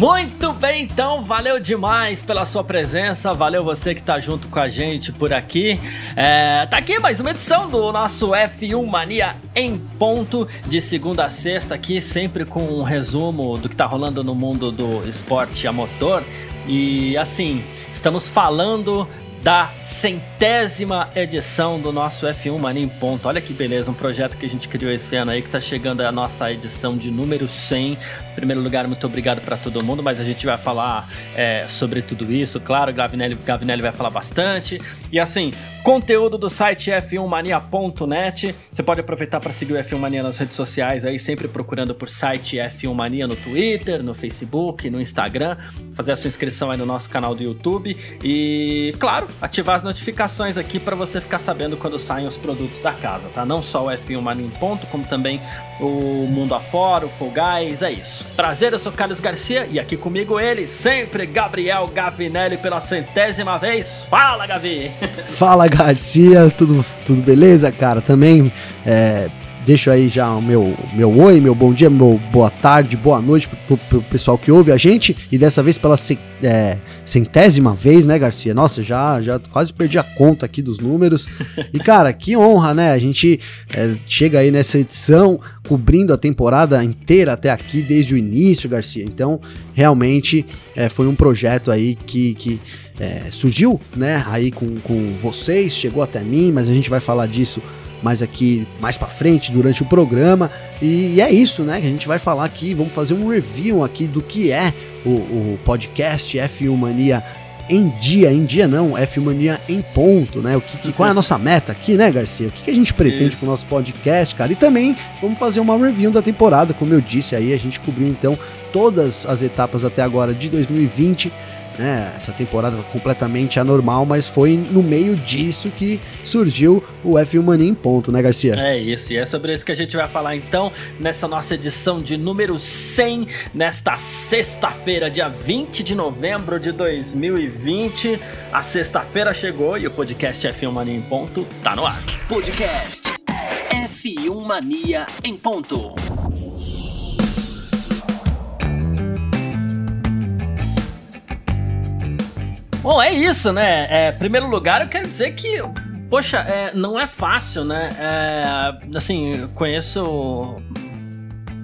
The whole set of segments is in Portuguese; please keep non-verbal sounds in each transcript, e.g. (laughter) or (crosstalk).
Muito bem, então, valeu demais pela sua presença, valeu você que tá junto com a gente por aqui. É, tá aqui mais uma edição do nosso F1 Mania em ponto, de segunda a sexta, aqui sempre com um resumo do que tá rolando no mundo do esporte a motor. E assim, estamos falando da centésima edição do nosso F1 Mania em Ponto. Olha que beleza, um projeto que a gente criou esse ano aí, que está chegando a nossa edição de número 100. Em primeiro lugar, muito obrigado para todo mundo, mas a gente vai falar é, sobre tudo isso, claro, Gavinelli, Gavinelli vai falar bastante. E assim, conteúdo do site f1mania.net. Você pode aproveitar para seguir o F1 Mania nas redes sociais aí, sempre procurando por site F1 Mania no Twitter, no Facebook, no Instagram, fazer a sua inscrição aí no nosso canal do YouTube e, claro, ativar as notificações aqui para você ficar sabendo quando saem os produtos da casa, tá? Não só o F1 Mania em ponto, como também o Mundo Afora, o Guys, é isso. Prazer, eu sou Carlos Garcia e aqui comigo ele, sempre Gabriel Gavinelli pela centésima vez. Fala, Gavi! (laughs) Fala, Garcia, tudo, tudo beleza, cara? Também é, deixo aí já o meu, meu oi, meu bom dia, meu boa tarde, boa noite pro, pro pessoal que ouve a gente. E dessa vez pela é, centésima vez, né, Garcia? Nossa, já, já quase perdi a conta aqui dos números. E, (laughs) cara, que honra, né? A gente é, chega aí nessa edição cobrindo a temporada inteira até aqui, desde o início, Garcia. Então, realmente é, foi um projeto aí que. que é, surgiu, né, aí com, com vocês, chegou até mim, mas a gente vai falar disso mais aqui, mais para frente, durante o programa. E, e, é isso, né, que a gente vai falar aqui, vamos fazer um review aqui do que é o, o podcast F1 Mania em dia, em dia não, F1 Mania em ponto, né? O que, que, qual é a nossa meta aqui, né, Garcia? O que, que a gente pretende Isso. com o nosso podcast, cara? E também vamos fazer uma review da temporada, como eu disse aí, a gente cobriu então todas as etapas até agora de 2020 né, essa temporada completamente anormal, mas foi no meio disso que surgiu o F1 Mania em ponto, né, Garcia? É isso, e é sobre isso que a gente vai falar então nessa nossa edição de número 100, nesta sexta-feira, dia 20 de novembro de 2020. A sexta-feira chegou e o podcast F1 Mania em ponto tá no ar. Podcast F1 Mania em ponto. Bom, é isso, né? É, primeiro lugar, eu quero dizer que Poxa, é, não é fácil, né? É, assim, conheço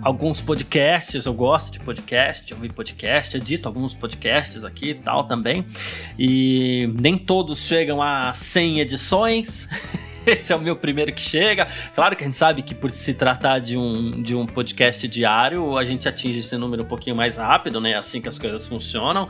alguns podcasts, eu gosto de podcast, ouvir podcast, edito alguns podcasts aqui e tal também. E nem todos chegam a 100 edições. (laughs) (laughs) esse é o meu primeiro que chega. Claro que a gente sabe que por se tratar de um, de um podcast diário, a gente atinge esse número um pouquinho mais rápido, né? É assim que as coisas funcionam.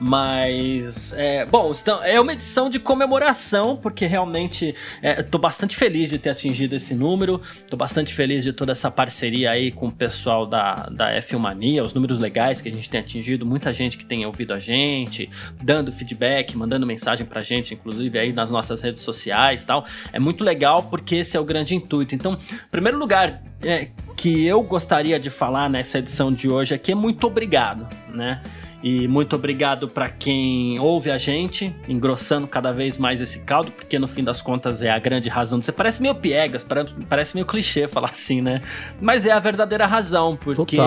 Mas, é, bom, então, é uma edição de comemoração, porque realmente é, tô bastante feliz de ter atingido esse número. Tô bastante feliz de toda essa parceria aí com o pessoal da, da F1 Mania, os números legais que a gente tem atingido, muita gente que tem ouvido a gente, dando feedback, mandando mensagem pra gente, inclusive aí nas nossas redes sociais tal. É muito muito legal porque esse é o grande intuito. Então, em primeiro lugar, é, que eu gostaria de falar nessa edição de hoje aqui é muito obrigado, né? E muito obrigado para quem ouve a gente, engrossando cada vez mais esse caldo, porque no fim das contas é a grande razão. Você parece meio piegas, parece meio clichê falar assim, né? Mas é a verdadeira razão, porque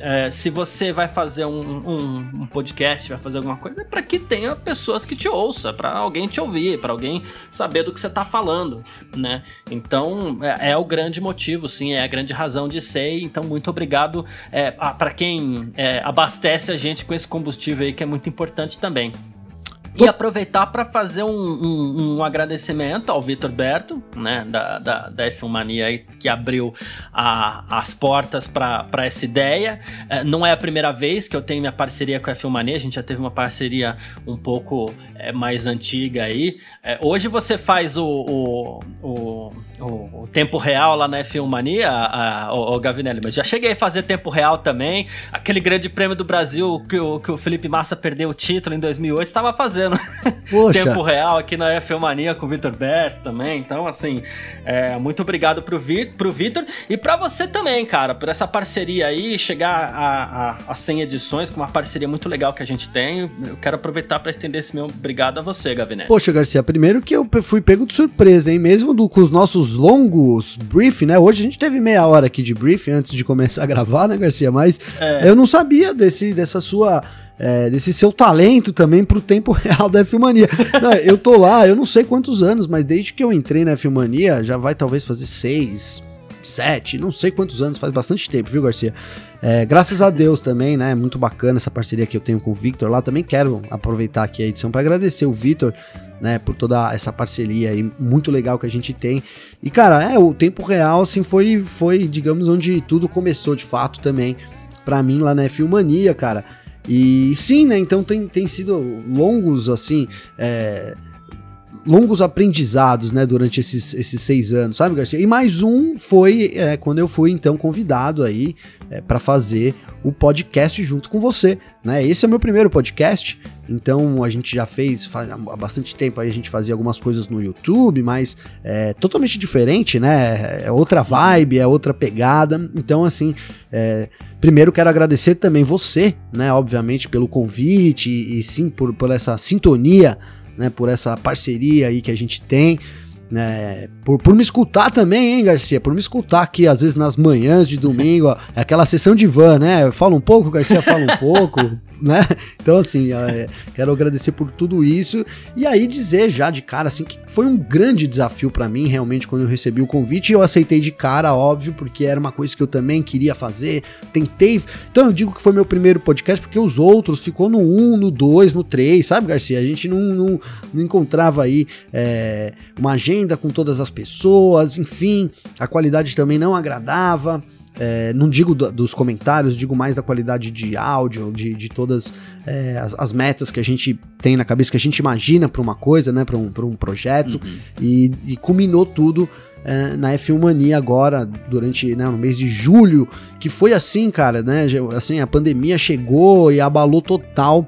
é, se você vai fazer um, um, um, podcast, vai fazer alguma coisa, é para que tenha pessoas que te ouçam, para alguém te ouvir, para alguém saber do que você tá falando, né? Então é, é, o grande motivo, sim, é a grande razão de ser. Então, muito obrigado é, para quem é, abastece a gente com esse combustível aí que é muito importante também. E aproveitar para fazer um, um, um, agradecimento ao Vitor Berto, né, da, da, da F1 Mania, aí, que abriu a, as portas para essa ideia. É, não é a primeira vez que eu tenho minha parceria com a F1 Mania, a gente já teve uma parceria um pouco é, mais antiga aí. É, hoje você faz o, o, o, o, tempo real lá na F1 Mania, a, a, o, o Gavinelli, mas já cheguei a fazer tempo real também. Aquele grande prêmio do Brasil que o, que o Felipe Massa perdeu o título em 2008, estava fazendo fazendo (laughs) tempo real aqui na F Mania com o Vitor Berto também. Então, assim, é, muito obrigado pro, Vi, pro Vitor e pra você também, cara, por essa parceria aí, chegar a, a, a 100 edições com uma parceria muito legal que a gente tem. Eu quero aproveitar para estender esse meu obrigado a você, Gavinete. Poxa, Garcia, primeiro que eu fui pego de surpresa, hein? Mesmo do, com os nossos longos briefing, né? Hoje a gente teve meia hora aqui de briefing antes de começar a gravar, né, Garcia? Mas É. eu não sabia desse, dessa sua. É, desse seu talento também pro tempo (laughs) real da Filmania. eu tô lá, eu não sei quantos anos, mas desde que eu entrei na Filmania, já vai talvez fazer seis, sete, não sei quantos anos, faz bastante tempo, viu, Garcia? É, graças a Deus também, né? Muito bacana essa parceria que eu tenho com o Victor lá. Também quero aproveitar aqui a edição para agradecer o Victor, né? Por toda essa parceria aí muito legal que a gente tem. E, cara, é, o tempo real, assim, foi, foi digamos, onde tudo começou de fato também para mim lá na Filmania, cara. E sim, né? Então tem, tem sido longos, assim, é, longos aprendizados, né, durante esses, esses seis anos, sabe, Garcia? E mais um foi é, quando eu fui, então, convidado aí é, para fazer o podcast junto com você, né? Esse é o meu primeiro podcast, então a gente já fez faz, há bastante tempo aí a gente fazia algumas coisas no YouTube, mas é totalmente diferente, né? É outra vibe, é outra pegada. Então, assim, é, primeiro quero agradecer também você, né? Obviamente, pelo convite e, e sim por, por essa sintonia né, por essa parceria aí que a gente tem, né, por, por me escutar também, hein, Garcia, por me escutar aqui, às vezes nas manhãs de domingo, ó, é aquela sessão de van, né, fala um pouco, Garcia fala um pouco, (laughs) né, (laughs) então assim, é, quero agradecer por tudo isso, e aí dizer já de cara, assim, que foi um grande desafio para mim, realmente, quando eu recebi o convite, eu aceitei de cara, óbvio, porque era uma coisa que eu também queria fazer, tentei, então eu digo que foi meu primeiro podcast, porque os outros ficou no 1, no 2, no 3, sabe, Garcia, a gente não, não, não encontrava aí é, uma agenda com todas as pessoas, enfim, a qualidade também não agradava, é, não digo do, dos comentários, digo mais da qualidade de áudio, de, de todas é, as, as, metas que a gente tem na cabeça, que a gente imagina para uma coisa, né, para um, um projeto, uhum. e, e culminou tudo é, na F1 Mania agora, durante né, no mês de julho, que foi assim, cara, né? Assim, a pandemia chegou e abalou total.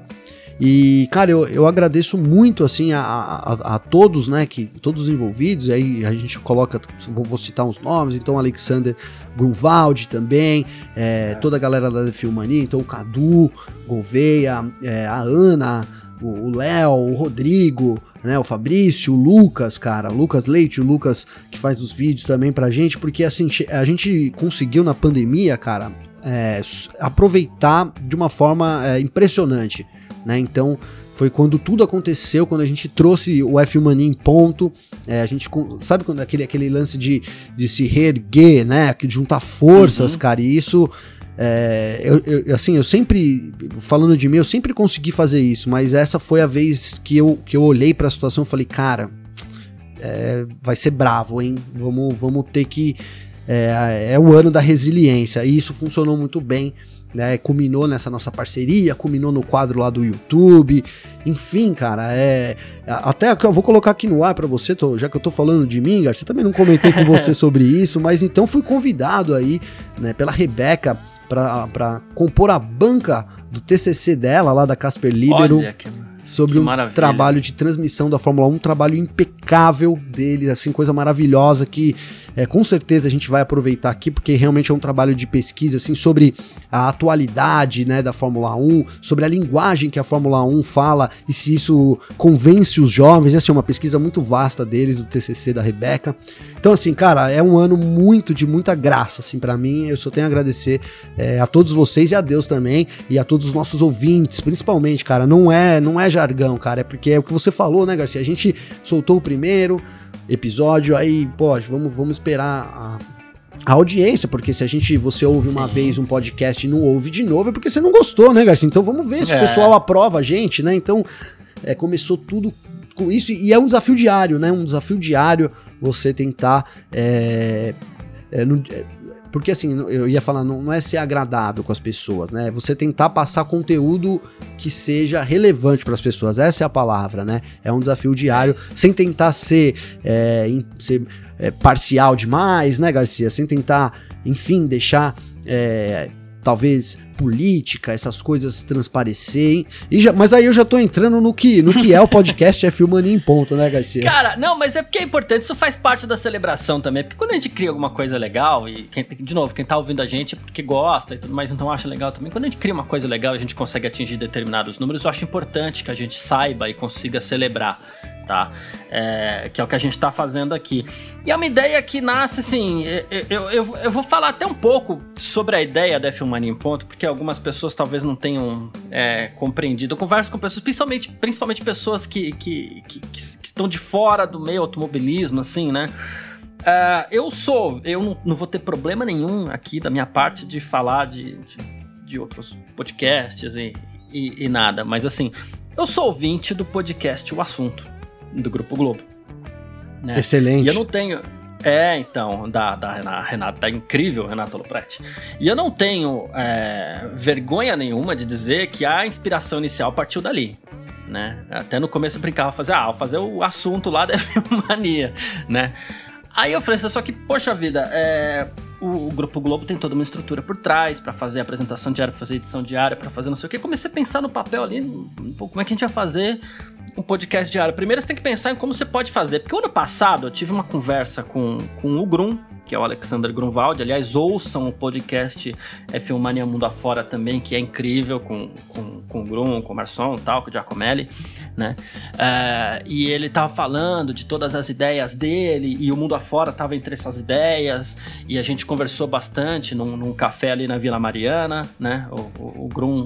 E, cara, eu, eu agradeço muito, assim, a, a, a, todos, né, que, todos os envolvidos, aí a gente coloca, vou, vou citar uns nomes, então Alexander Grunwald também, é, toda a galera da Filmania, então o Cadu, Gouveia, é, a Ana, o Léo, o Rodrigo, né, o Fabrício, o Lucas, cara, o Lucas Leite, o Lucas que faz os vídeos também pra gente, porque assim, a gente conseguiu na pandemia, cara, é, aproveitar de uma forma é, impressionante né? Então foi quando tudo aconteceu, quando a gente trouxe o F Mania em ponto, é, a gente sabe quando aquele, aquele lance de, de se reerguer, né? De juntar forças, uhum. cara, e isso é, eu, eu, assim, eu sempre, falando de mim, eu sempre consegui fazer isso, mas essa foi a vez que eu, que eu olhei para a situação e falei, cara, é, vai ser bravo, hein? Vamos, vamos ter que. É, é o ano da resiliência, e isso funcionou muito bem né? Culminou nessa nossa parceria, culminou no quadro lá do YouTube. Enfim, cara, é. Até eu vou colocar aqui no ar para você, tô, já que eu tô falando de mim, Garcia, também não comentei com você (laughs) sobre isso, mas então fui convidado aí, né, pela Rebeca para compor a banca do TCC dela, lá da Casper Libero. Olha que sobre um maravilha. trabalho de transmissão da Fórmula 1, um trabalho impecável dele, assim, coisa maravilhosa que é, com certeza a gente vai aproveitar aqui, porque realmente é um trabalho de pesquisa, assim, sobre a atualidade, né, da Fórmula 1, sobre a linguagem que a Fórmula 1 fala e se isso convence os jovens, essa é uma pesquisa muito vasta deles, do TCC da Rebeca. Então, assim, cara, é um ano muito, de muita graça, assim, para mim, eu só tenho a agradecer é, a todos vocês e a Deus também, e a todos os nossos ouvintes, principalmente, cara, não é, não é jargão, cara, é porque é o que você falou, né, Garcia, a gente soltou o primeiro, episódio, aí, pô, vamos, vamos esperar a, a audiência, porque se a gente, você ouve uma Sim. vez um podcast e não ouve de novo, é porque você não gostou, né, Garcia? Então vamos ver se É. o pessoal aprova a gente, né? Então, é, começou tudo com isso, e é um desafio diário, né? Um desafio diário você tentar. É, é, não- é, porque assim, eu ia falar, não, não é ser agradável com as pessoas, né? Você tentar passar conteúdo que seja relevante para as pessoas. Essa é a palavra, né? É um desafio diário, sem tentar ser, é, ser, é, parcial demais, né, Garcia? Sem tentar, enfim, deixar. é, talvez política, essas coisas transparecerem. E já, mas aí eu já tô entrando no que, no que é o podcast é Filmania em ponto, né, Garcia? Cara, não, mas é porque é importante, isso faz parte da celebração também, porque quando a gente cria alguma coisa legal, e quem, de novo, quem tá ouvindo a gente é porque gosta e tudo mais, então acha legal também, quando a gente cria uma coisa legal e a gente consegue atingir determinados números, eu acho importante que a gente saiba e consiga celebrar tá? É, que é o que a gente está fazendo aqui. E é uma ideia que nasce assim. Eu, eu, eu vou falar até um pouco sobre a ideia da F1 em Ponto, porque algumas pessoas talvez não tenham é, compreendido. Eu converso com pessoas, principalmente, principalmente pessoas que, que, que, que, estão de fora do meio automobilismo, assim, né? Uh, eu sou, eu não, não, vou ter problema nenhum aqui da minha parte de falar de, de, de outros podcasts e, e, e, nada, mas assim, eu sou ouvinte do podcast O Assunto do Grupo Globo. Né? Excelente. E eu não tenho. É, então, da, da Renata, tá incrível, Renata Lopretti. E eu não tenho é, vergonha nenhuma de dizer que a inspiração inicial partiu dali. Né? Até no começo eu brincava, fazer, ah, fazer o assunto lá (laughs) da mania, né? Aí eu falei, só que, poxa vida, é, o, o, Grupo Globo tem toda uma estrutura por trás para fazer apresentação diária, pra fazer edição diária, para fazer não sei o que. Comecei a pensar no papel ali, como é que a gente ia fazer um podcast diário. Primeiro você tem que pensar em como você pode fazer. Porque o ano passado eu tive uma conversa com, com o Grum, que é o Alexander Grunwald. Aliás, ouçam o podcast F1 Mania Mundo Afora também, que é incrível, com, com, com o Grum, com o Marson e tal, com o Giacomelli, né? Uh, e ele tava falando de todas as ideias dele, e o Mundo Afora tava entre essas ideias, e a gente conversou bastante num, num café ali na Vila Mariana, né? O, o, o Grum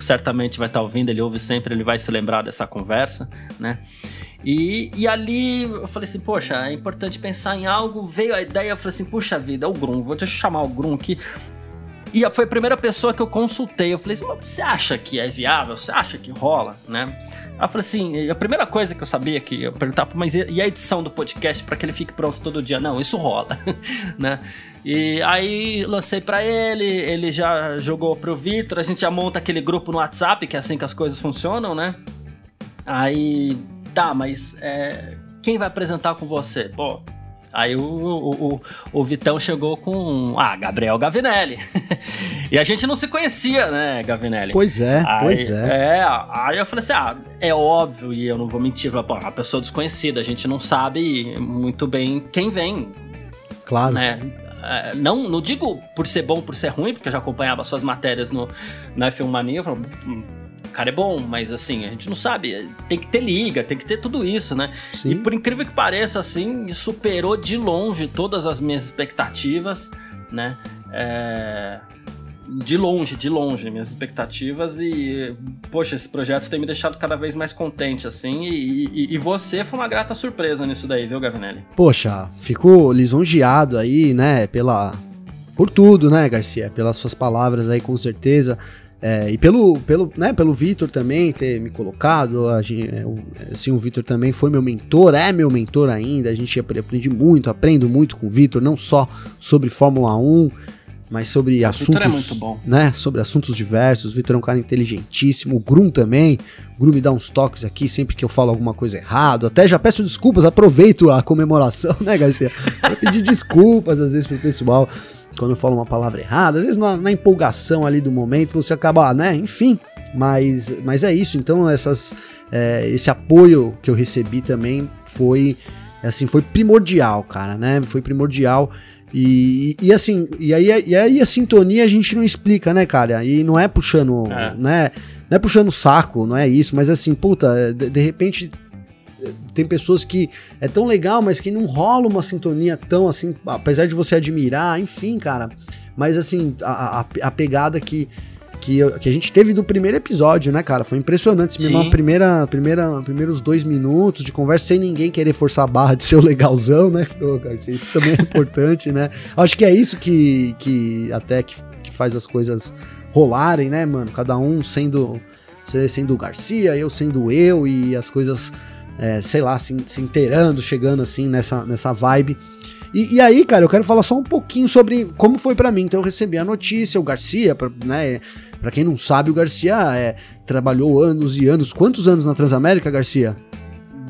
certamente vai estar ouvindo, ele ouve sempre, ele vai se lembrar dessa conversa, né? E, e ali eu falei assim, poxa, é importante pensar em algo. Veio a ideia, eu falei assim, puxa vida, é o Grum, vou te chamar o Grum aqui. E foi a primeira pessoa que eu consultei. Eu falei assim, você acha que é viável? Você acha que rola, né? Eu falei assim, a primeira coisa que eu sabia que eu perguntava, mas e a edição do podcast para que ele fique pronto todo dia? Não, isso rola, (laughs) né? E aí lancei para ele, ele já jogou pro Vitor, a gente já monta aquele grupo no WhatsApp, que é assim que as coisas funcionam, né? Aí, tá, mas é, quem vai apresentar com você? Pô, Aí o, o, o, Vitão chegou com. Ah, Gabriel Gavinelli. (laughs) e a gente não se conhecia, né, Gavinelli? Pois é, aí, pois é. É, aí eu falei assim: ah, é óbvio, e eu não vou mentir. Pô, uma pessoa desconhecida, a gente não sabe muito bem quem vem. Claro. Né? É, não, não digo por ser bom, por ser ruim, porque eu já acompanhava suas matérias no, na F1 Mania. Eu falo, hum, cara é bom, mas assim, a gente não sabe. Tem que ter liga, tem que ter tudo isso, né? Sim. E por incrível que pareça, assim, superou de longe todas as minhas expectativas, né? É, de longe, de longe, minhas expectativas e, poxa, esse projeto tem me deixado cada vez mais contente, assim, e, e, e você foi uma grata surpresa nisso daí, viu, Gavinelli? Poxa, fico lisonjeado aí, né, pela... Por tudo, né, Garcia? Pelas suas palavras aí, com certeza. É, e pelo, pelo, né, pelo Vitor também ter me colocado, a gente, é, assim, o Vitor também foi meu mentor, é meu mentor ainda, a gente aprende muito, aprendo muito com o Vitor, não só sobre Fórmula 1, mas sobre o assuntos. É muito bom. Né, sobre assuntos diversos. O Vitor é um cara inteligentíssimo. O Grum também. O Grum me dá uns toques aqui sempre que eu falo alguma coisa errado. Até já peço desculpas, aproveito a comemoração, (laughs) né, Garcia? Pra pedir desculpas às vezes pro pessoal quando eu falo uma palavra errada. Às vezes na, na empolgação ali do momento você acaba, né? Enfim. Mas, mas é isso. Então, essas, é, esse apoio que eu recebi também foi assim, foi primordial, cara, né? Foi primordial. E, e, assim, e aí, e aí a sintonia a gente não explica, né, cara? E não é puxando, é. né? Não é puxando o saco, não é isso, mas assim, puta, de, de, repente tem pessoas que é tão legal, mas que não rola uma sintonia tão assim, apesar de você admirar, enfim, cara. Mas assim, a, a, a pegada que que, que a gente teve do primeiro episódio, né, cara? Foi impressionante. Sim. Mesmo primeira, primeira, primeiros dois minutos de conversa sem ninguém querer forçar a barra de ser o legalzão, né? (laughs) Isso também é importante, né? Acho que é isso que, que até que, que faz as coisas rolarem, né, mano? Cada um sendo, sendo o Garcia, eu sendo eu e as coisas, é, sei lá, se, se inteirando, chegando assim nessa, nessa vibe. E, e, aí, cara, eu quero falar só um pouquinho sobre como foi para mim. Então eu recebi a notícia, o Garcia, né? Para quem não sabe, o Garcia é, trabalhou anos e anos. Quantos anos na Transamérica, Garcia?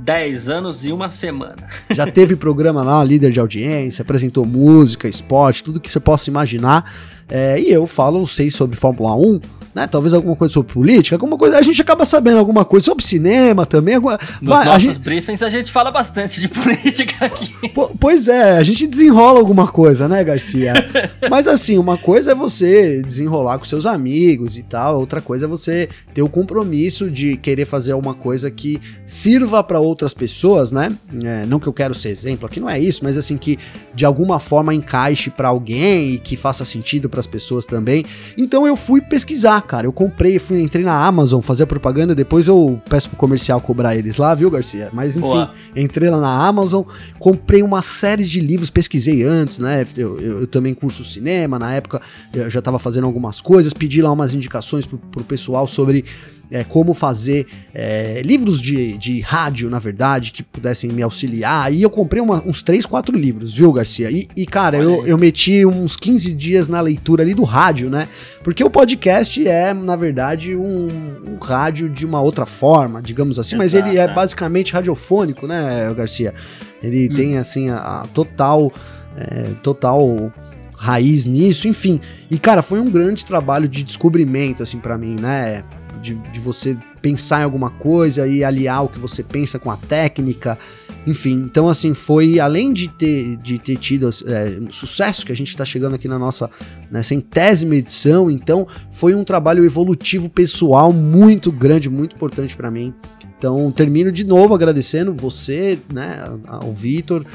10 anos e uma semana. (laughs) Já teve programa lá, líder de audiência, apresentou música, esporte, tudo que você possa imaginar. É, e eu falo, sei sobre Fórmula 1, né? Talvez alguma coisa sobre política, alguma coisa. A gente acaba sabendo alguma coisa sobre cinema também. Alguma, Nos vai, nossos a gente, briefings a gente fala bastante de (laughs) política aqui. pois é, a gente desenrola alguma coisa, né, Garcia? (laughs) Mas assim, uma coisa é você desenrolar com seus amigos e tal, outra coisa é você ter o compromisso de querer fazer alguma coisa que sirva para outras pessoas, né? É, não que eu quero ser exemplo aqui, não é isso, mas assim, que de alguma forma encaixe para alguém e que faça sentido para as pessoas também. Então eu fui pesquisar cara. Eu comprei, fui, entrei na Amazon fazer propaganda, depois eu peço pro comercial cobrar eles lá, viu, Garcia? Mas enfim, entrei lá na Amazon, comprei uma série de livros, pesquisei antes, né? Eu, eu, eu também curso cinema, na época eu já tava fazendo algumas coisas, pedi lá umas indicações pro, pro pessoal sobre é, como fazer é, livros de, de rádio, na verdade, que pudessem me auxiliar. E eu comprei uma, uns 3, 4 livros, viu, Garcia? E, e cara, eu, eu meti uns 15 dias na leitura ali do rádio, né? Porque o podcast é, na verdade, um, um rádio de uma outra forma, digamos assim, mas ele é basicamente radiofônico, né, Garcia? Ele hum. tem, assim, a, a total. É, total raiz nisso, enfim. E cara, foi um grande trabalho de descobrimento assim para mim, né? De, de você pensar em alguma coisa e aliar o que você pensa com a técnica, enfim. Então, assim, foi além de ter, de ter tido é, sucesso que a gente está chegando aqui na nossa né, centésima edição, então foi um trabalho evolutivo pessoal muito grande, muito importante para mim. Então, termino de novo agradecendo você, né, ao Vitor,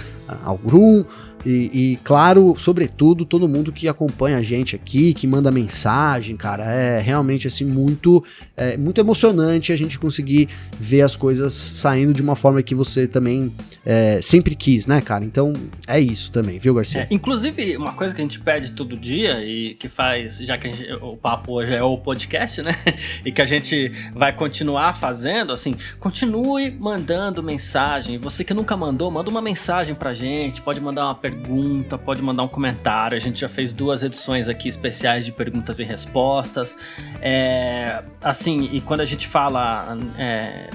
ao Grum, e, e, claro, sobretudo, todo mundo que acompanha a gente aqui, que manda mensagem, cara, é realmente assim muito, é, muito emocionante a gente conseguir ver as coisas saindo de uma forma que você também é, sempre quis, né, cara? Então é isso também, viu, Garcia? É, inclusive, uma coisa que a gente pede todo dia e que faz, já que gente, o papo hoje é o podcast, né? (laughs) e que a gente vai continuar fazendo, assim, continue mandando mensagem. Você que nunca mandou, manda uma mensagem pra gente, pode mandar uma pergunta, pode mandar um comentário. A gente já fez duas edições aqui especiais de perguntas e respostas. É, assim, e quando a gente fala. É,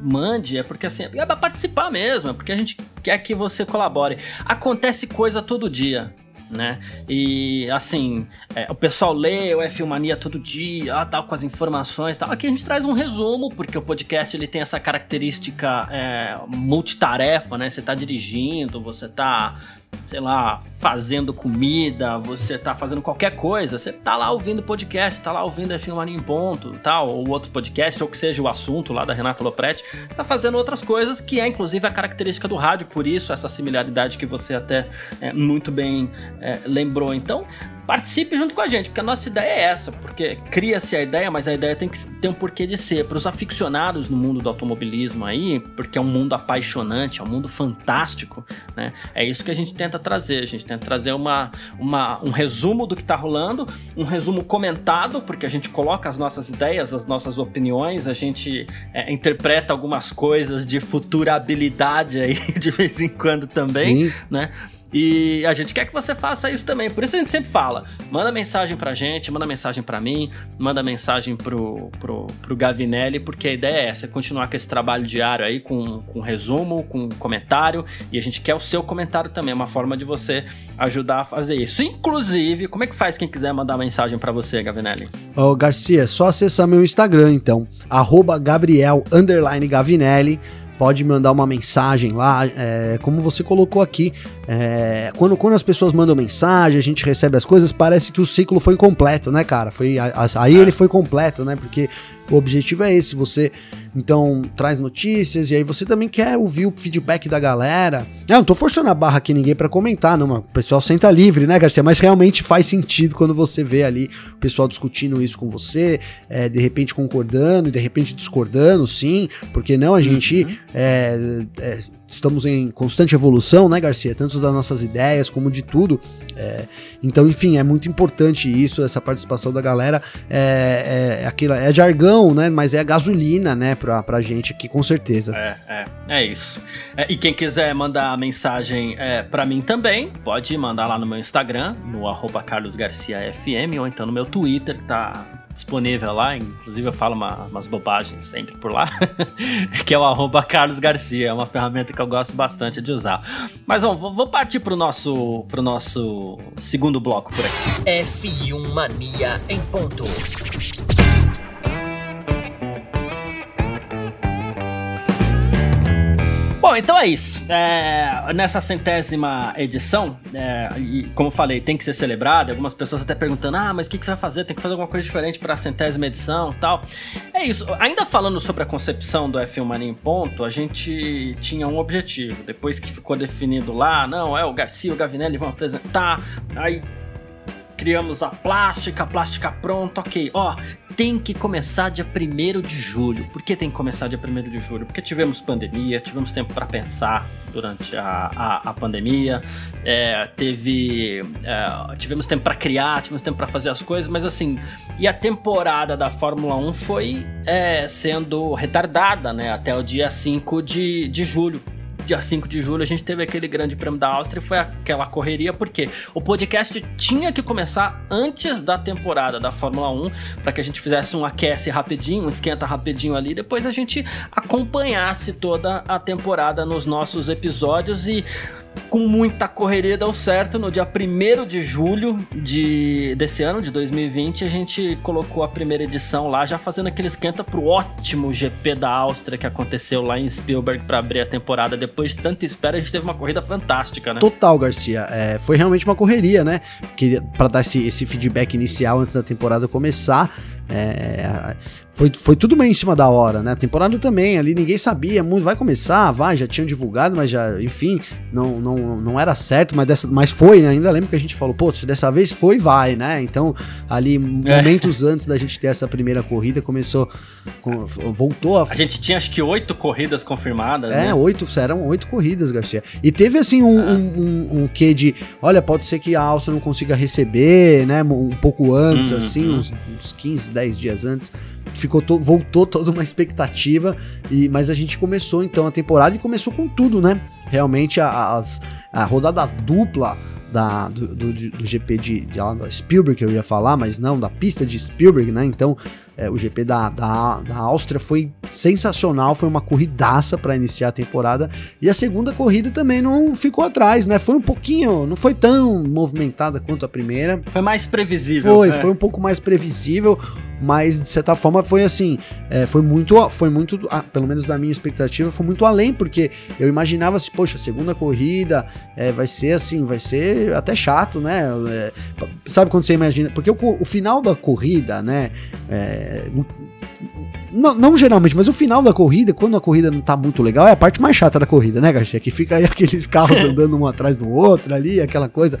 mande, é porque assim, é pra participar mesmo, é porque a gente quer que você colabore. Acontece coisa todo dia né? E assim, é, o pessoal lê o F Mania todo dia, ah, tal, com as informações tal. Aqui a gente traz um resumo, porque o podcast ele tem essa característica é, multitarefa, né? Você tá dirigindo, você tá sei lá, fazendo comida, você tá fazendo qualquer coisa, você tá lá ouvindo podcast, tá lá ouvindo a Filmania em Ponto, tal, ou outro podcast, ou que seja o assunto lá da Renata Lopretti, tá fazendo outras coisas, que é inclusive a característica do rádio, por isso essa similaridade que você até é, muito bem é, lembrou. Então, participe junto com a gente, porque a nossa ideia é essa, porque cria-se a ideia, mas a ideia tem que ter um porquê de ser. Para os aficionados no mundo do automobilismo aí, porque é um mundo apaixonante, é um mundo fantástico, né? É isso que a gente tenta trazer. A gente tenta trazer uma, uma, um resumo do que está rolando, um resumo comentado, porque a gente coloca as nossas ideias, as nossas opiniões, a gente é, interpreta algumas coisas de futurabilidade aí (laughs) de vez em quando também, Sim. né? E a gente quer que você faça isso também. Por isso a gente sempre fala: manda mensagem pra gente, manda mensagem pra mim, manda mensagem pro, pro, pro Gavinelli, porque a ideia é essa: é continuar com esse trabalho diário aí, com, com resumo, com comentário. E a gente quer o seu comentário também, é uma forma de você ajudar a fazer isso. Inclusive, como é que faz quem quiser mandar mensagem para você, Gavinelli? Ô, oh, Garcia, é só acessar meu Instagram, então. Gabriel Gavinelli pode mandar uma mensagem lá, é, como você colocou aqui. É, quando, quando as pessoas mandam mensagem, a gente recebe as coisas, parece que o ciclo foi completo, né, cara? Foi, aí ele foi completo, né? Porque o objetivo é esse, você então traz notícias e aí você também quer ouvir o feedback da galera. Eu não tô forçando a barra aqui ninguém para comentar, não, o pessoal senta livre, né, Garcia? Mas realmente faz sentido quando você vê ali o pessoal discutindo isso com você, é, de repente concordando, de repente discordando, sim, porque não a gente uhum. é, é, estamos em constante evolução, né, Garcia? Tanto das nossas ideias como de tudo. É, então, enfim, é muito importante isso, essa participação da galera. É, é, aquilo, é jargão, né? Mas é gasolina, né, pra, pra gente aqui, com certeza. É, é, é isso. É, e quem quiser mandar mensagem é, pra mim também, pode mandar lá no meu Instagram, no carlosgarciafm, ou então no meu Twitter, tá disponível lá, inclusive eu falo uma, umas bobagens sempre por lá, (laughs) que é o arroba é uma ferramenta que gosto bastante de usar. Mas vou, vou partir pro nosso, pro nosso segundo bloco por aqui. F1 Mania em ponto. Bom, então é isso. É, nessa centésima edição, é, e como eu falei, tem que ser celebrada. Algumas pessoas até perguntando: ah, mas o que, que você vai fazer? Tem que fazer alguma coisa diferente para a centésima edição tal. É isso. Ainda falando sobre a concepção do F1 Mania em ponto, a gente tinha um objetivo. Depois que ficou definido lá, não, é o Garcia e o Gavinelli vão apresentar. Aí criamos a plástica, a plástica pronta, ok. Ó, tem que começar dia 1 de julho. Por que tem que começar dia 1 de julho? Porque tivemos pandemia, tivemos tempo para pensar durante a, a, a pandemia, é, teve, é, tivemos tempo para criar, tivemos tempo para fazer as coisas, mas assim, e a temporada da Fórmula 1 foi é, sendo retardada, né, até o dia 5 de, de julho dia 5 de julho, a gente teve aquele grande prêmio da Áustria e foi aquela correria, porque o podcast tinha que começar antes da temporada da Fórmula 1, para que a gente fizesse um aquece rapidinho, um esquenta rapidinho ali, depois a gente acompanhasse toda a temporada nos nossos episódios e com muita correria deu certo. No dia 1 de julho de, desse ano, de 2020, a gente colocou a primeira edição lá, já fazendo aquele esquenta pro ótimo GP da Áustria que aconteceu lá em Spielberg para abrir a temporada. Depois de tanta espera, a gente teve uma corrida fantástica, né? Total, Garcia. É, foi realmente uma correria, né? Para dar esse, esse feedback inicial antes da temporada começar. É, foi, foi tudo meio em cima da hora, né? A temporada também, ali ninguém sabia muito, vai começar, vai, já tinham divulgado, mas já, enfim, não, não, não era certo, mas, dessa, mas foi, né? Ainda lembro que a gente falou, pô, dessa vez foi, vai, né? Então, ali, é. momentos é. antes da gente ter essa primeira corrida, começou, com, voltou a... A gente tinha acho que oito corridas confirmadas, É, né? oito, eram oito corridas, Garcia. E teve, assim, um, ah. um, um, um quê de, olha, pode ser que a Áustria não consiga receber, né? Um pouco antes, hum, assim, hum. Uns, uns 15, 10 dias antes, ficou to, voltou toda uma expectativa, e mas a gente começou então a temporada e começou com tudo, né? Realmente a, as, a rodada dupla da, do, do, do GP de, de, de, Spielberg, eu ia falar, mas não, da pista de Spielberg, né? Então, é, o GP da, da, da Áustria foi sensacional, foi uma corridaça para iniciar a temporada. E a segunda corrida também não ficou atrás, né? Foi um pouquinho, não foi tão movimentada quanto a primeira. Foi mais previsível. Foi, é. foi um pouco mais previsível mas de certa forma foi assim, é, foi muito, foi muito, ah, pelo menos da minha expectativa, foi muito além, porque eu imaginava assim, poxa, segunda corrida é, vai ser assim, vai ser até chato, né? É, sabe quando você imagina? Porque o, o final da corrida, né? É, não, não, geralmente, mas o final da corrida, quando a corrida não tá muito legal, é a parte mais chata da corrida, né, Garcia? Que fica aí (laughs) aqueles carros andando um atrás do outro ali, aquela coisa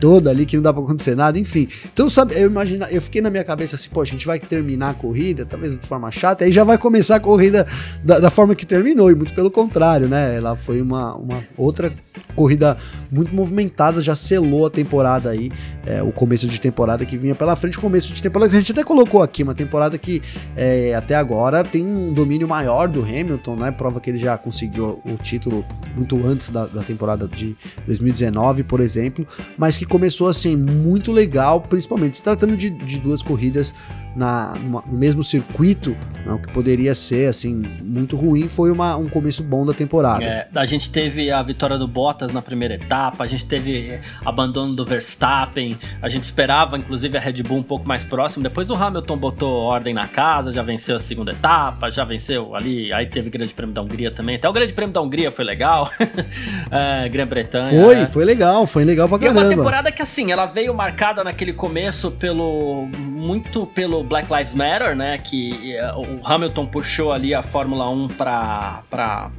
toda ali que não dá pra acontecer nada, enfim. Então, sabe, eu imagina, eu fiquei na minha cabeça assim, pô, a gente vai terminar a corrida, talvez de forma chata, aí já vai começar a corrida da, da forma que terminou, e muito pelo contrário, né? Ela foi uma, uma outra corrida muito movimentada, já selou a temporada aí, é, o começo de temporada que vinha pela frente, o começo de temporada que a gente até colocou aqui, uma temporada que é, até agora tem um domínio maior do Hamilton, né? Prova que ele já conseguiu o título muito antes da, da temporada de 2019, por exemplo, mas que começou assim muito legal, principalmente se tratando de, de duas corridas na, numa, no mesmo circuito, né, o que poderia ser assim muito ruim, foi uma, um começo bom da temporada. É, a gente teve a vitória do Bottas na primeira etapa, a gente teve abandono do Verstappen, a gente esperava inclusive a Red Bull um pouco mais próximo, depois o Hamilton botou ordem na casa, já venceu a segunda etapa, já venceu ali, aí teve o Grande Prêmio da Hungria também, até o Grande Prêmio da Hungria foi legal, (laughs) é, Grã-Bretanha. Foi, é. foi legal, foi legal pra caramba. E uma temporada que assim, ela veio marcada naquele começo pelo, muito pelo Black Lives Matter, né? Que eh, o Hamilton puxou ali a Fórmula 1 para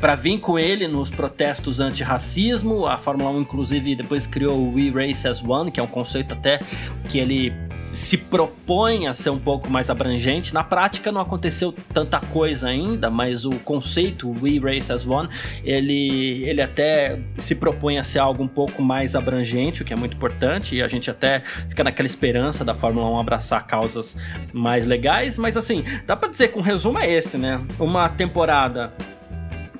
para vir com ele nos protestos anti-racismo. A Fórmula 1, inclusive, depois criou o We Race as One, que é um conceito até que ele se propõe a ser um pouco mais abrangente. Na prática não aconteceu tanta coisa ainda, mas o conceito We Race as One, ele, ele até se propõe a ser algo um pouco mais abrangente, o que é muito importante, e a gente até fica naquela esperança da Fórmula 1 abraçar causas mais legais, mas assim, dá para dizer que um resumo é esse, né? Uma temporada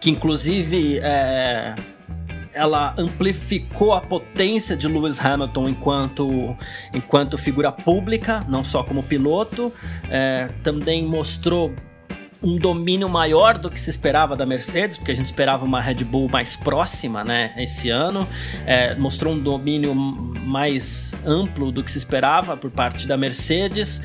que inclusive é ela amplificou a potência de Lewis Hamilton enquanto, enquanto figura pública, não só como piloto, é, também mostrou um domínio maior do que se esperava da Mercedes, porque a gente esperava uma Red Bull mais próxima, né, esse ano. É, mostrou um domínio mais amplo do que se esperava por parte da Mercedes.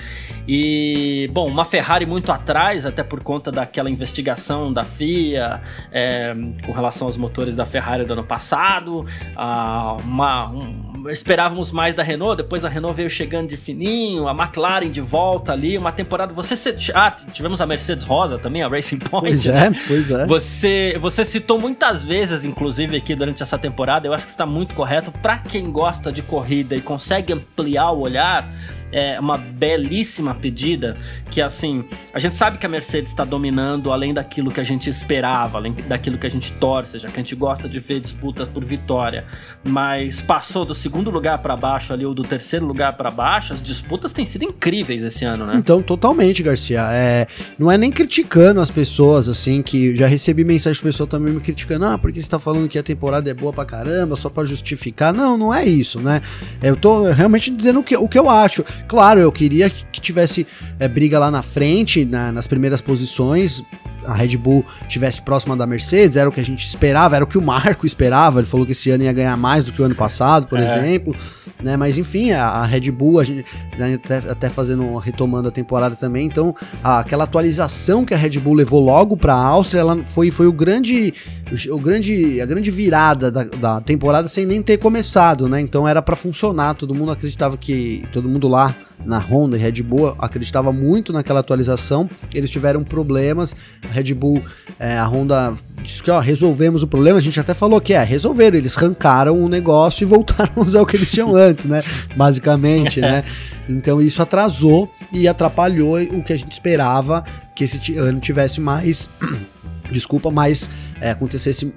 E, bom, uma Ferrari muito atrás, até por conta daquela investigação da FIA é, com relação aos motores da Ferrari do ano passado. Ah, uma, um, esperávamos mais da Renault, depois a Renault veio chegando de fininho, a McLaren de volta ali, uma temporada. Você ah, tivemos a Mercedes Rosa também, a Racing Point. Pois né? é, pois é. Você, você citou muitas vezes, inclusive aqui durante essa temporada, eu acho que está muito correto. Para quem gosta de corrida e consegue ampliar o olhar é uma belíssima pedida, que assim, a gente sabe que a Mercedes está dominando além daquilo que a gente esperava, além daquilo que a gente torce, já que a gente gosta de ver disputa por vitória, mas passou do segundo lugar para baixo ali ou do terceiro lugar para baixo, as disputas têm sido incríveis esse ano, né? Então, totalmente, Garcia. É, não é nem criticando as pessoas, assim, que já recebi mensagem de pessoa também me criticando, ah, porque você tá falando que a temporada é boa pra caramba, só para justificar. Não, não é isso, né? Eu tô realmente dizendo o que, o que eu acho. Claro, eu queria que tivesse é, briga lá na frente, na, nas primeiras posições, a Red Bull tivesse próxima da Mercedes, era o que a gente esperava, era o que o Marco esperava. Ele falou que esse ano ia ganhar mais do que o ano passado, por é. exemplo. Né? Mas enfim, a, a Red Bull, a gente né, até, até, fazendo, retomando a temporada também, então a, aquela atualização que a Red Bull levou logo para a Áustria, ela foi, foi o grande, o, o, grande, a grande virada da, da temporada sem nem ter começado, né? Então era para funcionar, todo mundo acreditava que todo mundo lá na Honda e Red Bull acreditava muito naquela atualização. Eles tiveram problemas. A Red Bull, é, a Honda disse que ó, resolvemos o problema. A gente até falou que é, resolveram. Eles arrancaram o negócio e voltaram a usar o que eles tinham (laughs) antes, né? Basicamente, né? (laughs) Então isso atrasou e atrapalhou o que a gente esperava que esse ano tivesse mais. (clears throat) Desculpa, mas é, acontecesse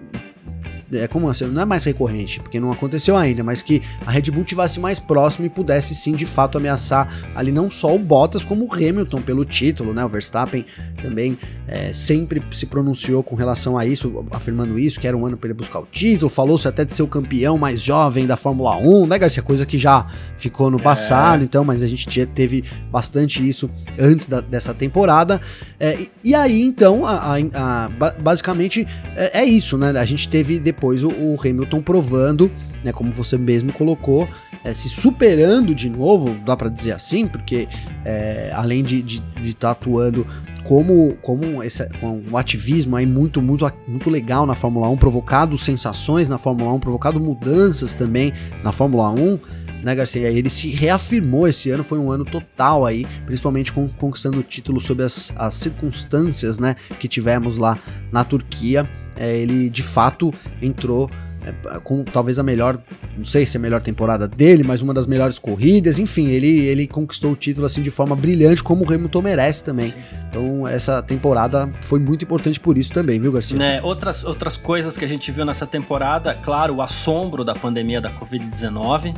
é, como assim, não é mais recorrente, porque não aconteceu ainda, mas que a Red Bull tivesse mais próximo e pudesse sim de fato ameaçar ali não só o Bottas, como o Hamilton pelo título, né? O Verstappen também é, sempre se pronunciou com relação a isso, afirmando isso, que era um ano para ele buscar o título, falou-se até de ser o campeão mais jovem da Fórmula 1, né, Garcia? Coisa que já ficou no é. passado, é. então, mas a gente teve bastante isso antes da, dessa temporada. É, e, e, aí, então, a, a, a, basicamente é, é, isso, né? A gente teve depois o, o Hamilton provando, né, como você mesmo colocou, é, se superando de novo, dá para dizer assim, porque é, além de estar de, de tá atuando como, como esse, com um ativismo aí muito, muito, muito legal na Fórmula 1, provocado sensações na Fórmula 1, provocado mudanças também na Fórmula 1, né, Garcia? Ele se reafirmou esse ano, foi um ano total aí, principalmente com, conquistando o título sob as, as circunstâncias, né, que tivemos lá na Turquia. É, ele de fato entrou com talvez a melhor, não sei se é a melhor temporada dele, mas uma das melhores corridas, enfim, ele, ele conquistou o título assim de forma brilhante, como o Hamilton merece também. Sim. Então, essa temporada foi muito importante por isso também, viu, Garcia? Né, outras, outras coisas que a gente viu nessa temporada, claro, o assombro da pandemia da Covid-19,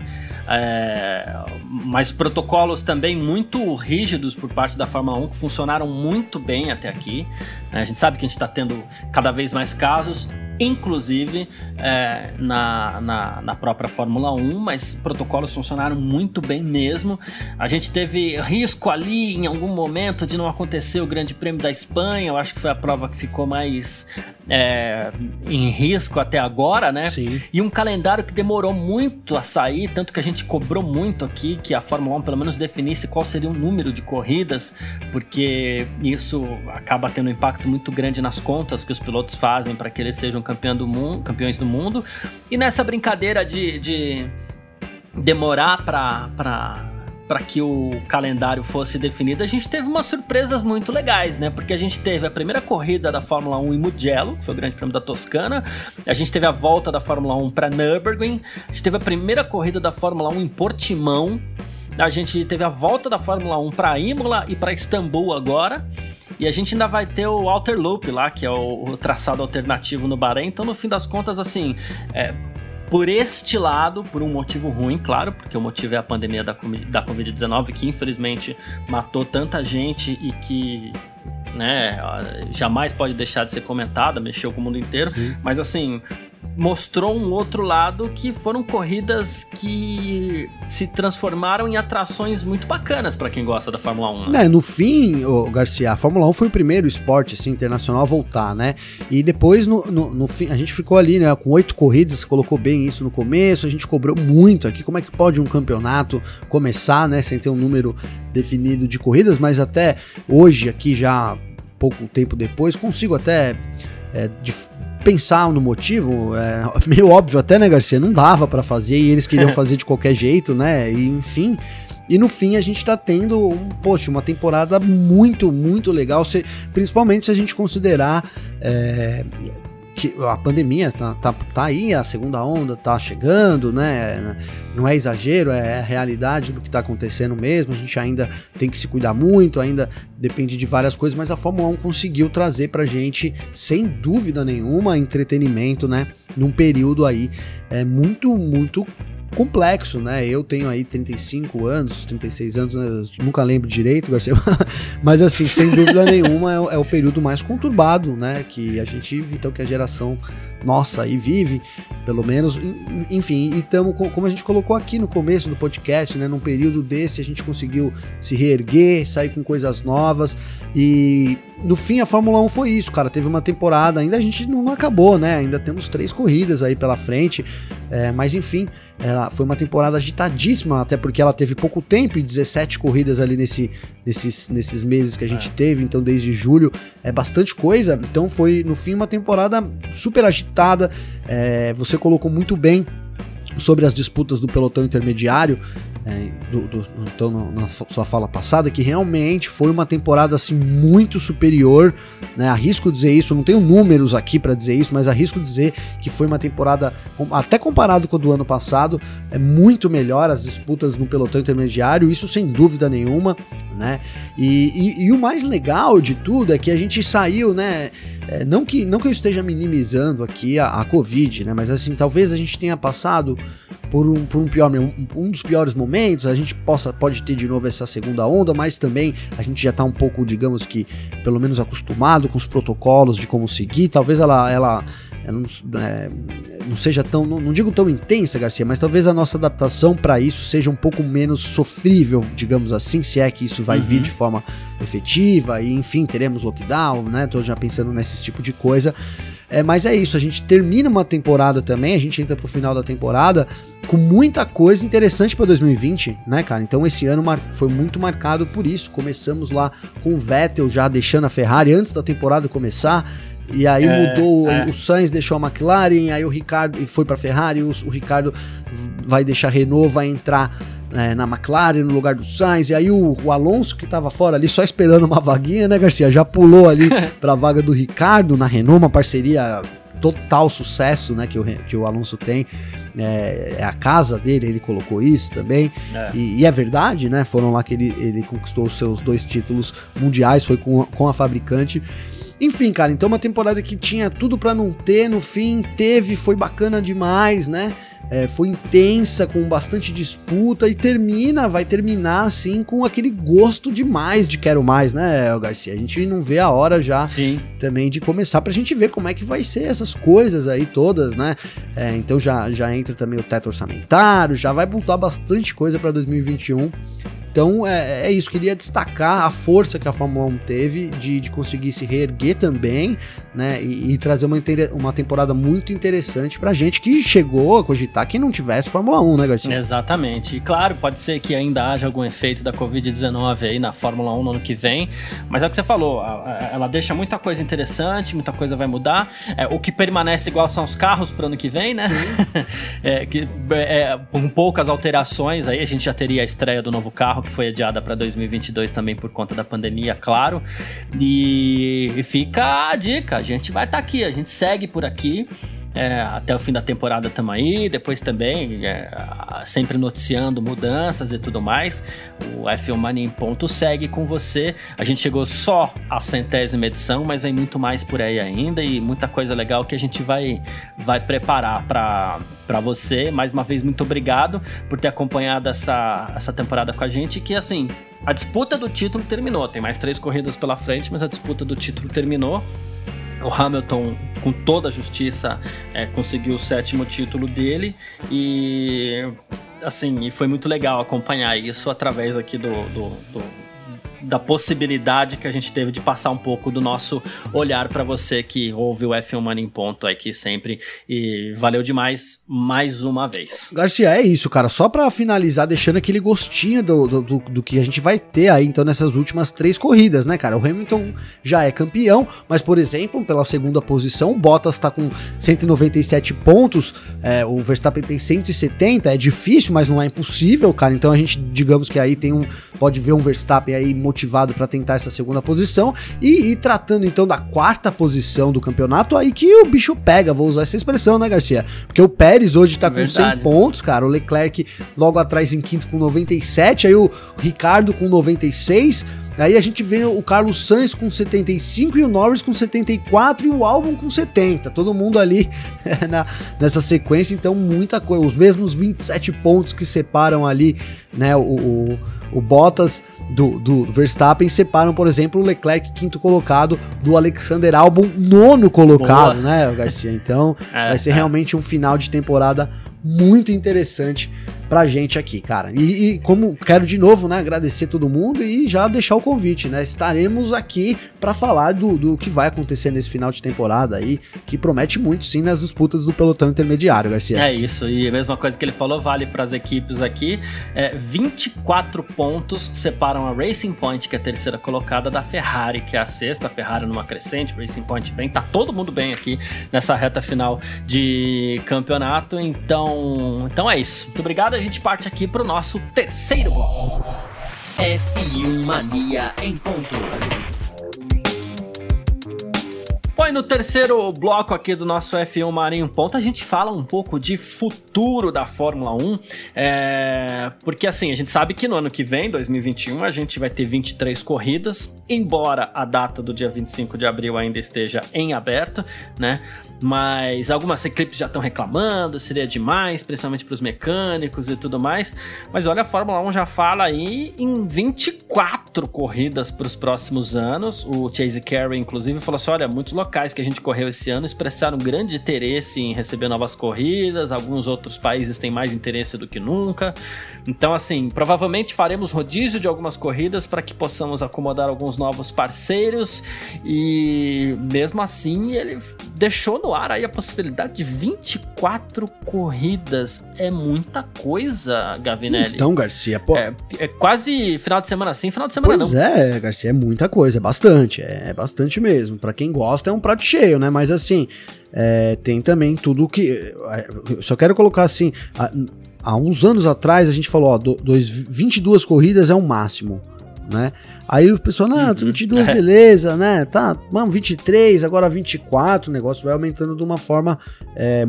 é, mas protocolos também muito rígidos por parte da Fórmula 1 que funcionaram muito bem até aqui. Né? A gente sabe que a gente está tendo cada vez mais casos, inclusive é, na, na, na, própria Fórmula 1, mas protocolos funcionaram muito bem mesmo. A gente teve risco ali em algum momento de não acontecer o Grande Prêmio da Espanha, eu acho que foi a prova que ficou mais é, em risco até agora, né? Sim. E um calendário que demorou muito a sair, tanto que a gente cobrou muito aqui que a Fórmula 1 pelo menos definisse qual seria o número de corridas, porque isso acaba tendo um impacto muito grande nas contas que os pilotos fazem para que eles sejam campeão do mundo, campeões do mundo. E nessa brincadeira de, de demorar para para que o calendário fosse definido, a gente teve umas surpresas muito legais, né? Porque a gente teve a primeira corrida da Fórmula 1 em Mugello, que foi o Grande Prêmio da Toscana, a gente teve a volta da Fórmula 1 para Nürburgring, a gente teve a primeira corrida da Fórmula 1 em Portimão, a gente teve a volta da Fórmula 1 para Imola e para Istambul agora. E a gente ainda vai ter o Outer Loop lá, que é o, traçado alternativo no Bahrein. Então, no fim das contas, assim, é, por este lado, por um motivo ruim, claro, porque o motivo é a pandemia da, da Covid-19, que infelizmente matou tanta gente e que né, jamais pode deixar de ser comentada, mexeu com o mundo inteiro. Sim. Mas assim, mostrou um outro lado que foram corridas que se transformaram em atrações muito bacanas para quem gosta da Fórmula 1. Né? É, no fim, o Garcia, a Fórmula 1 foi o primeiro esporte assim, internacional a voltar, né? E depois, no, no, no, fim, a gente ficou ali, né? Com oito corridas, você colocou bem isso no começo, a gente cobrou muito aqui. Como é que pode um campeonato começar, né? Sem ter um número definido de corridas, mas até hoje, aqui já pouco tempo depois, consigo até. É, de, pensar no motivo, é (laughs) meio óbvio até, né, Garcia? Não dava para fazer e eles queriam (laughs) fazer de qualquer jeito, né? E, enfim. E no fim a gente tá tendo, poxa, uma temporada muito, muito legal, se, principalmente se a gente considerar é, que a pandemia tá, tá, tá aí, a segunda onda tá chegando, né? Não é exagero, é a realidade do que tá acontecendo mesmo. A gente ainda tem que se cuidar muito, ainda depende de várias coisas, mas a Fórmula 1 conseguiu trazer pra gente, sem dúvida nenhuma, entretenimento, né? Num período aí é muito, muito complexo, né? Eu tenho aí 35 anos, 36 anos, né? nunca lembro direito, Garcia, (laughs) mas assim, sem dúvida (laughs) nenhuma é, é, o período mais conturbado, né? Que a gente vive, então que a geração nossa aí vive, pelo menos, enfim, e estamos, como a gente colocou aqui no começo do podcast, né? Num período desse a gente conseguiu se reerguer, sair com coisas novas e no fim a Fórmula 1 foi isso, cara. Teve uma temporada, ainda a gente não acabou, né? Ainda temos três corridas aí pela frente, é, mas enfim. Ela foi uma temporada agitadíssima, até porque ela teve pouco tempo e 17 corridas ali nesse, nesses, nesses meses que a gente é. teve, então desde julho é bastante coisa. Então foi, no fim, uma temporada super agitada. É, você colocou muito bem sobre as disputas do pelotão intermediário é, do, do, então, na sua fala passada, que realmente foi uma temporada assim muito superior, né? Arrisco dizer isso, não tenho números aqui para dizer isso, mas arrisco dizer que foi uma temporada, até comparado com a do ano passado, é muito melhor as disputas no pelotão intermediário, isso sem dúvida nenhuma, né? E, e, e o mais legal de tudo é que a gente saiu, né? É, não, que, não que eu esteja minimizando aqui a, a Covid, né? Mas assim, talvez a gente tenha passado por um, por um pior um, um, dos piores momentos, a gente possa pode ter de novo essa segunda onda, mas também a gente já está um pouco, digamos que, pelo menos acostumado com os protocolos de como seguir. Talvez ela ela, ela não, é, não, seja tão, não, não, digo tão intensa, Garcia, mas talvez a nossa adaptação para isso seja um pouco menos sofrível, digamos assim, se é que isso vai uhum. vir de forma efetiva e enfim teremos lockdown, né? Tô já pensando nesse tipo de coisa. É, mas é isso, a gente termina uma temporada também, a gente entra pro final da temporada com muita coisa interessante para 2020, né, cara? Então esse ano foi muito marcado por isso. Começamos lá com o Vettel já deixando a Ferrari antes da temporada começar. E aí é, mudou, é. o Sainz deixou a McLaren, aí o Ricardo foi para Ferrari, o, o Ricardo vai deixar a Renault, vai entrar é, na McLaren no lugar do Sainz, e aí o, o Alonso que estava fora ali só esperando uma vaguinha, né, Garcia? Já pulou ali (laughs) para a vaga do Ricardo na Renault, uma parceria total sucesso, né, que o, que o Alonso tem. É, é a casa dele, ele colocou isso também. É. E, e, é verdade, né? Foram lá que ele, ele conquistou os seus dois títulos mundiais, foi com, com a fabricante. Enfim, cara, então uma temporada que tinha tudo para não ter, no fim teve, foi bacana demais, né? é, foi intensa, com bastante disputa e termina, vai terminar assim com aquele gosto demais de quero mais, né, Garcia? A gente não vê a hora já Sim. também de começar pra gente ver como é que vai ser essas coisas aí todas, né? É, então já, já entra também o teto orçamentário, já vai botar bastante coisa para 2021. Então é, é, isso, queria destacar a força que a Fórmula 1 teve de, de conseguir se reerguer também, né? E, e trazer uma, uma temporada muito interessante pra gente que chegou a cogitar que não tivesse Fórmula 1, né, Garcia? Exatamente. E claro, pode ser que ainda haja algum efeito da Covid-19 aí na Fórmula 1 no ano que vem, mas é o que você falou, ela deixa muita coisa interessante, muita coisa vai mudar. É, o que permanece igual são os carros pro ano que vem, né? (laughs) é, que, é, com poucas alterações aí, a gente já teria a estreia do novo carro que foi adiada para 2022 também por conta da pandemia, claro. E, e fica a dica, a gente vai estar tá aqui, a gente segue por aqui. É, até o fim da temporada estamos aí, depois também é, sempre noticiando mudanças e tudo mais. O F1 Mania em ponto segue com você. A gente chegou só à centésima edição, mas vem muito mais por aí ainda e muita coisa legal que a gente vai, vai preparar para você. Mais uma vez, muito obrigado por ter acompanhado essa, essa temporada com a gente. Que assim, a disputa do título terminou. Tem mais três corridas pela frente, mas a disputa do título terminou o Hamilton, com toda a justiça, é, conseguiu o sétimo título dele e assim, e foi muito legal acompanhar isso através aqui do, do, do da possibilidade que a gente teve de passar um pouco do nosso olhar para você que ouve o F1 Money em ponto aqui sempre e valeu demais mais uma vez. Garcia, é isso, cara. Só para finalizar, deixando aquele gostinho do, do, do, do, que a gente vai ter aí então nessas últimas três corridas, né, cara? O Hamilton já é campeão, mas por exemplo, pela segunda posição, o Bottas tá com 197 pontos, é, o Verstappen tem 170. É difícil, mas não é impossível, cara. Então a gente, digamos que aí tem um, pode ver um Verstappen aí motivado para tentar essa segunda posição. E, e, tratando então da quarta posição do campeonato, aí que o bicho pega, vou usar essa expressão, né, Garcia? Porque o Pérez hoje tá com 100 pontos, cara. O Leclerc logo atrás em quinto com 97, aí o Ricardo com 96. Aí a gente vê o Carlos Sainz com 75 e o Norris com 74 e o Albon com 70. Todo mundo ali (laughs) na, nessa sequência, então muita coisa. Os mesmos 27 pontos que separam ali, né, o, o, o Bottas do, do Verstappen separam, por exemplo, o Leclerc quinto colocado do Alexander Albon nono colocado, Boa. né, Garcia? Então (laughs) é, vai ser é. realmente um final de temporada muito interessante pra gente aqui, cara. E, e, como quero de novo, né, agradecer todo mundo e já deixar o convite, né? Estaremos aqui para falar do, do que vai acontecer nesse final de temporada aí, que promete muito sim nas disputas do pelotão intermediário, Garcia. É isso, e a mesma coisa que ele falou vale para as equipes aqui. É, 24 pontos separam a Racing Point, que é a terceira colocada, da Ferrari, que é a sexta. A Ferrari numa crescente, Racing Point bem, tá todo mundo bem aqui nessa reta final de campeonato. Então, então é isso. Muito obrigado gente parte aqui para o nosso terceiro bloco. F1 Mania em ponto. Bom, e no terceiro bloco aqui do nosso F1 Marinho Ponto, a gente fala um pouco de futuro da Fórmula 1, é... porque assim, a gente sabe que no ano que vem, 2021, a gente vai ter 23 corridas, embora a data do dia 25 de abril ainda esteja em aberto, né? Mas algumas equipes já estão reclamando, seria demais, principalmente para os mecânicos e tudo mais. Mas olha, a Fórmula 1 já fala aí em 24 corridas para os próximos anos. O Chase Carey, inclusive, falou assim: olha, muitos locais que a gente correu esse ano expressaram grande interesse em receber novas corridas, alguns outros países têm mais interesse do que nunca. Então, assim, provavelmente faremos rodízio de algumas corridas para que possamos acomodar alguns novos parceiros. E mesmo assim, ele deixou no ar aí a possibilidade de 24 corridas. É muita coisa, Gavinelli. Então, Garcia, pô. É, é quase final de semana sim, final de semana pois não. Pois é, Garcia, é muita coisa, é bastante. É, é bastante mesmo. Para quem gosta, é um prato cheio, né? Mas assim, é, tem também tudo que. É, eu só quero colocar assim. Há uns anos atrás a gente falou, ó, dois, 22 corridas é o máximo, né? Aí o pessoal, não, 22, uhum. (laughs) beleza, né? Tá, vamos, 23, agora 24, o negócio vai aumentando de uma forma. É,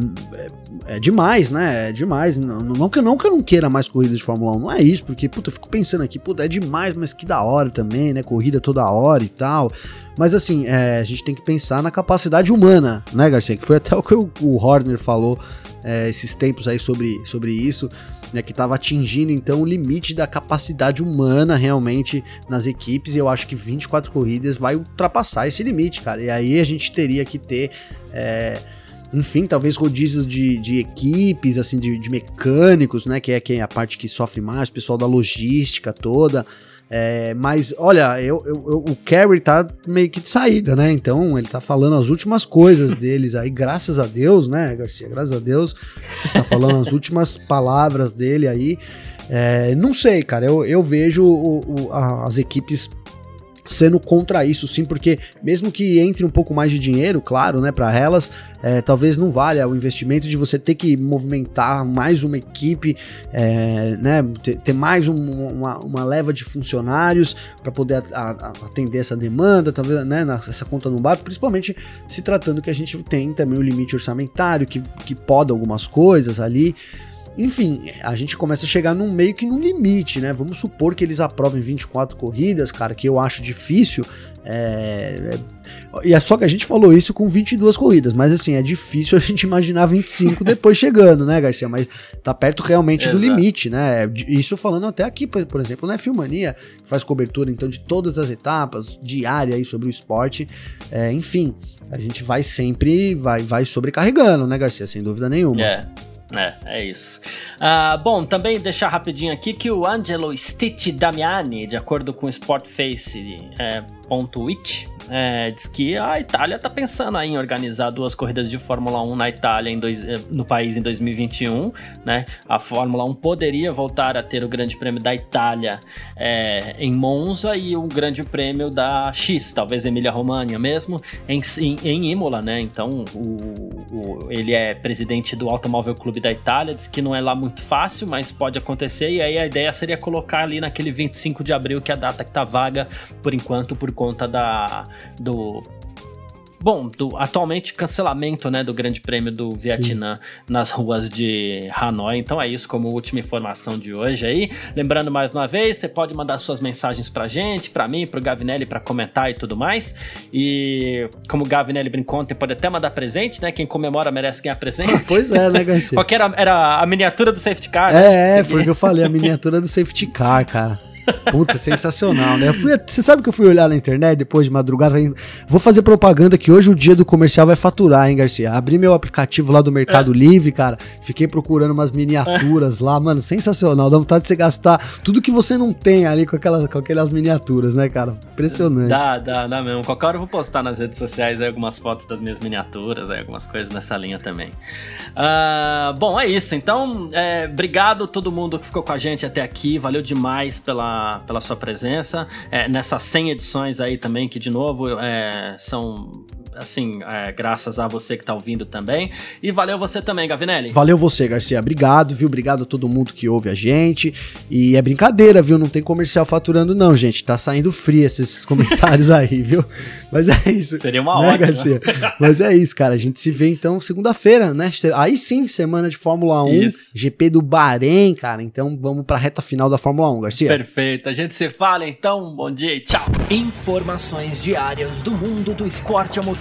é, demais, né? É demais. Não, não, que, não que eu não queira mais corridas de Fórmula 1, não é isso, porque, puta, eu fico pensando aqui, puta, é demais, mas que da hora também, né? Corrida toda hora e tal. Mas assim, é, a gente tem que pensar na capacidade humana, né, Garcia? Que foi até o que o, o Horner falou é, esses tempos aí sobre, sobre isso né, que estava atingindo então o limite da capacidade humana realmente nas equipes, e eu acho que 24 corridas vai ultrapassar esse limite, cara. E aí a gente teria que ter. É, enfim, talvez rodízios de, de equipes, assim, de, de mecânicos, né? Que é, que é a parte que sofre mais, o pessoal da logística toda. É, mas olha, eu, eu, eu, o Kerry tá meio que de saída, né? Então ele tá falando as últimas coisas (laughs) deles aí, graças a Deus, né, Garcia? Graças a Deus, tá falando as últimas palavras dele aí. É, não sei, cara, eu, eu vejo o, o, a, as equipes sendo contra isso, sim, porque mesmo que entre um pouco mais de dinheiro, claro, né, para elas, é, talvez não valha o investimento de você ter que movimentar mais uma equipe, é, né, ter, ter mais um, uma, uma, leva de funcionários para poder a, a, atender essa demanda, talvez, né, essa conta não bate, principalmente se tratando que a gente tem também o limite orçamentário que, que poda algumas coisas ali. Enfim, a gente começa a chegar num meio que num limite, né? Vamos supor que eles aprovem 24 corridas, cara, que eu acho difícil. É, é, e é só que a gente falou isso com 22 corridas, mas assim, é difícil a gente imaginar 25 (laughs) depois chegando, né, Garcia? Mas tá perto realmente do limite, né? Isso falando até aqui, por exemplo, na Filmania, que faz cobertura então de todas as etapas, diária aí sobre o esporte. É, enfim, a gente vai sempre, vai, vai sobrecarregando, né, Garcia? Sem dúvida nenhuma. É. É, é isso. Uh, bom, também deixar rapidinho aqui que o Angelo Stitti Damiani, de acordo com o Sportface, é, .it, é, diz que a Itália está pensando em organizar duas corridas de Fórmula 1 na Itália dois, eh, no país em 2021. Né? A Fórmula 1 poderia voltar a ter o Grande Prêmio da Itália é, em Monza e o Grande Prêmio da X, talvez Emília-Romagna mesmo, em, em, em, Imola. Né? Então o, o, ele é presidente do Automóvel Clube da Itália, diz que não é lá muito fácil, mas pode acontecer. E aí a ideia seria colocar ali naquele 25 de abril, que é a data que está vaga por enquanto, por conta da do bom, do atualmente cancelamento, né, do Grande Prêmio do Vietnã Sim. nas ruas de Hanoi. Então é isso como última informação de hoje aí. Lembrando mais uma vez, você pode mandar suas mensagens pra gente, pra mim, pro Gavinelli para comentar e tudo mais. E como o Gavinelli brincou ontem, pode até mandar presente, né? Quem comemora merece ganhar presente. (laughs) pois é, né, Garcia? Qual era, era a miniatura do safety car? Né? É, é, foi o que eu falei, a (laughs) miniatura do safety car, cara. Puta, sensacional, né? Fui, você sabe que eu fui olhar na internet depois de madrugada? Vou fazer propaganda que hoje o dia do comercial vai faturar, hein, Garcia? Abri meu aplicativo lá do Mercado é. Livre, cara. Fiquei procurando umas miniaturas lá, mano. Sensacional. Dá vontade de você gastar tudo que você não tem ali com aquelas, com aquelas miniaturas, né, cara? Impressionante. Dá, dá, dá mesmo. Qualquer hora eu vou postar nas redes sociais aí algumas fotos das minhas miniaturas, aí, algumas coisas nessa linha também. Uh, bom, é isso. Então, é, obrigado a todo mundo que ficou com a gente até aqui. Valeu demais pela pela, sua presença. É, nessas 100 edições aí também, que de novo é, são assim, é, graças a você que tá ouvindo também. E valeu você também, Gavinelli. Valeu você, Garcia. Obrigado, viu? Obrigado a todo mundo que ouve a gente. E é brincadeira, viu? Não tem comercial faturando, não, gente. Tá saindo frio esses (laughs) comentários aí, viu? Mas é isso. Seria uma né, ótima. Garcia? Mas é isso, cara. A gente se vê então segunda-feira, né? Aí sim, semana de Fórmula 1, isso. GP do Bahrein, cara. Então vamos pra reta final da Fórmula 1, Garcia. Perfeito. A gente se fala então. Bom dia e tchau. Informações diárias do mundo do esporte a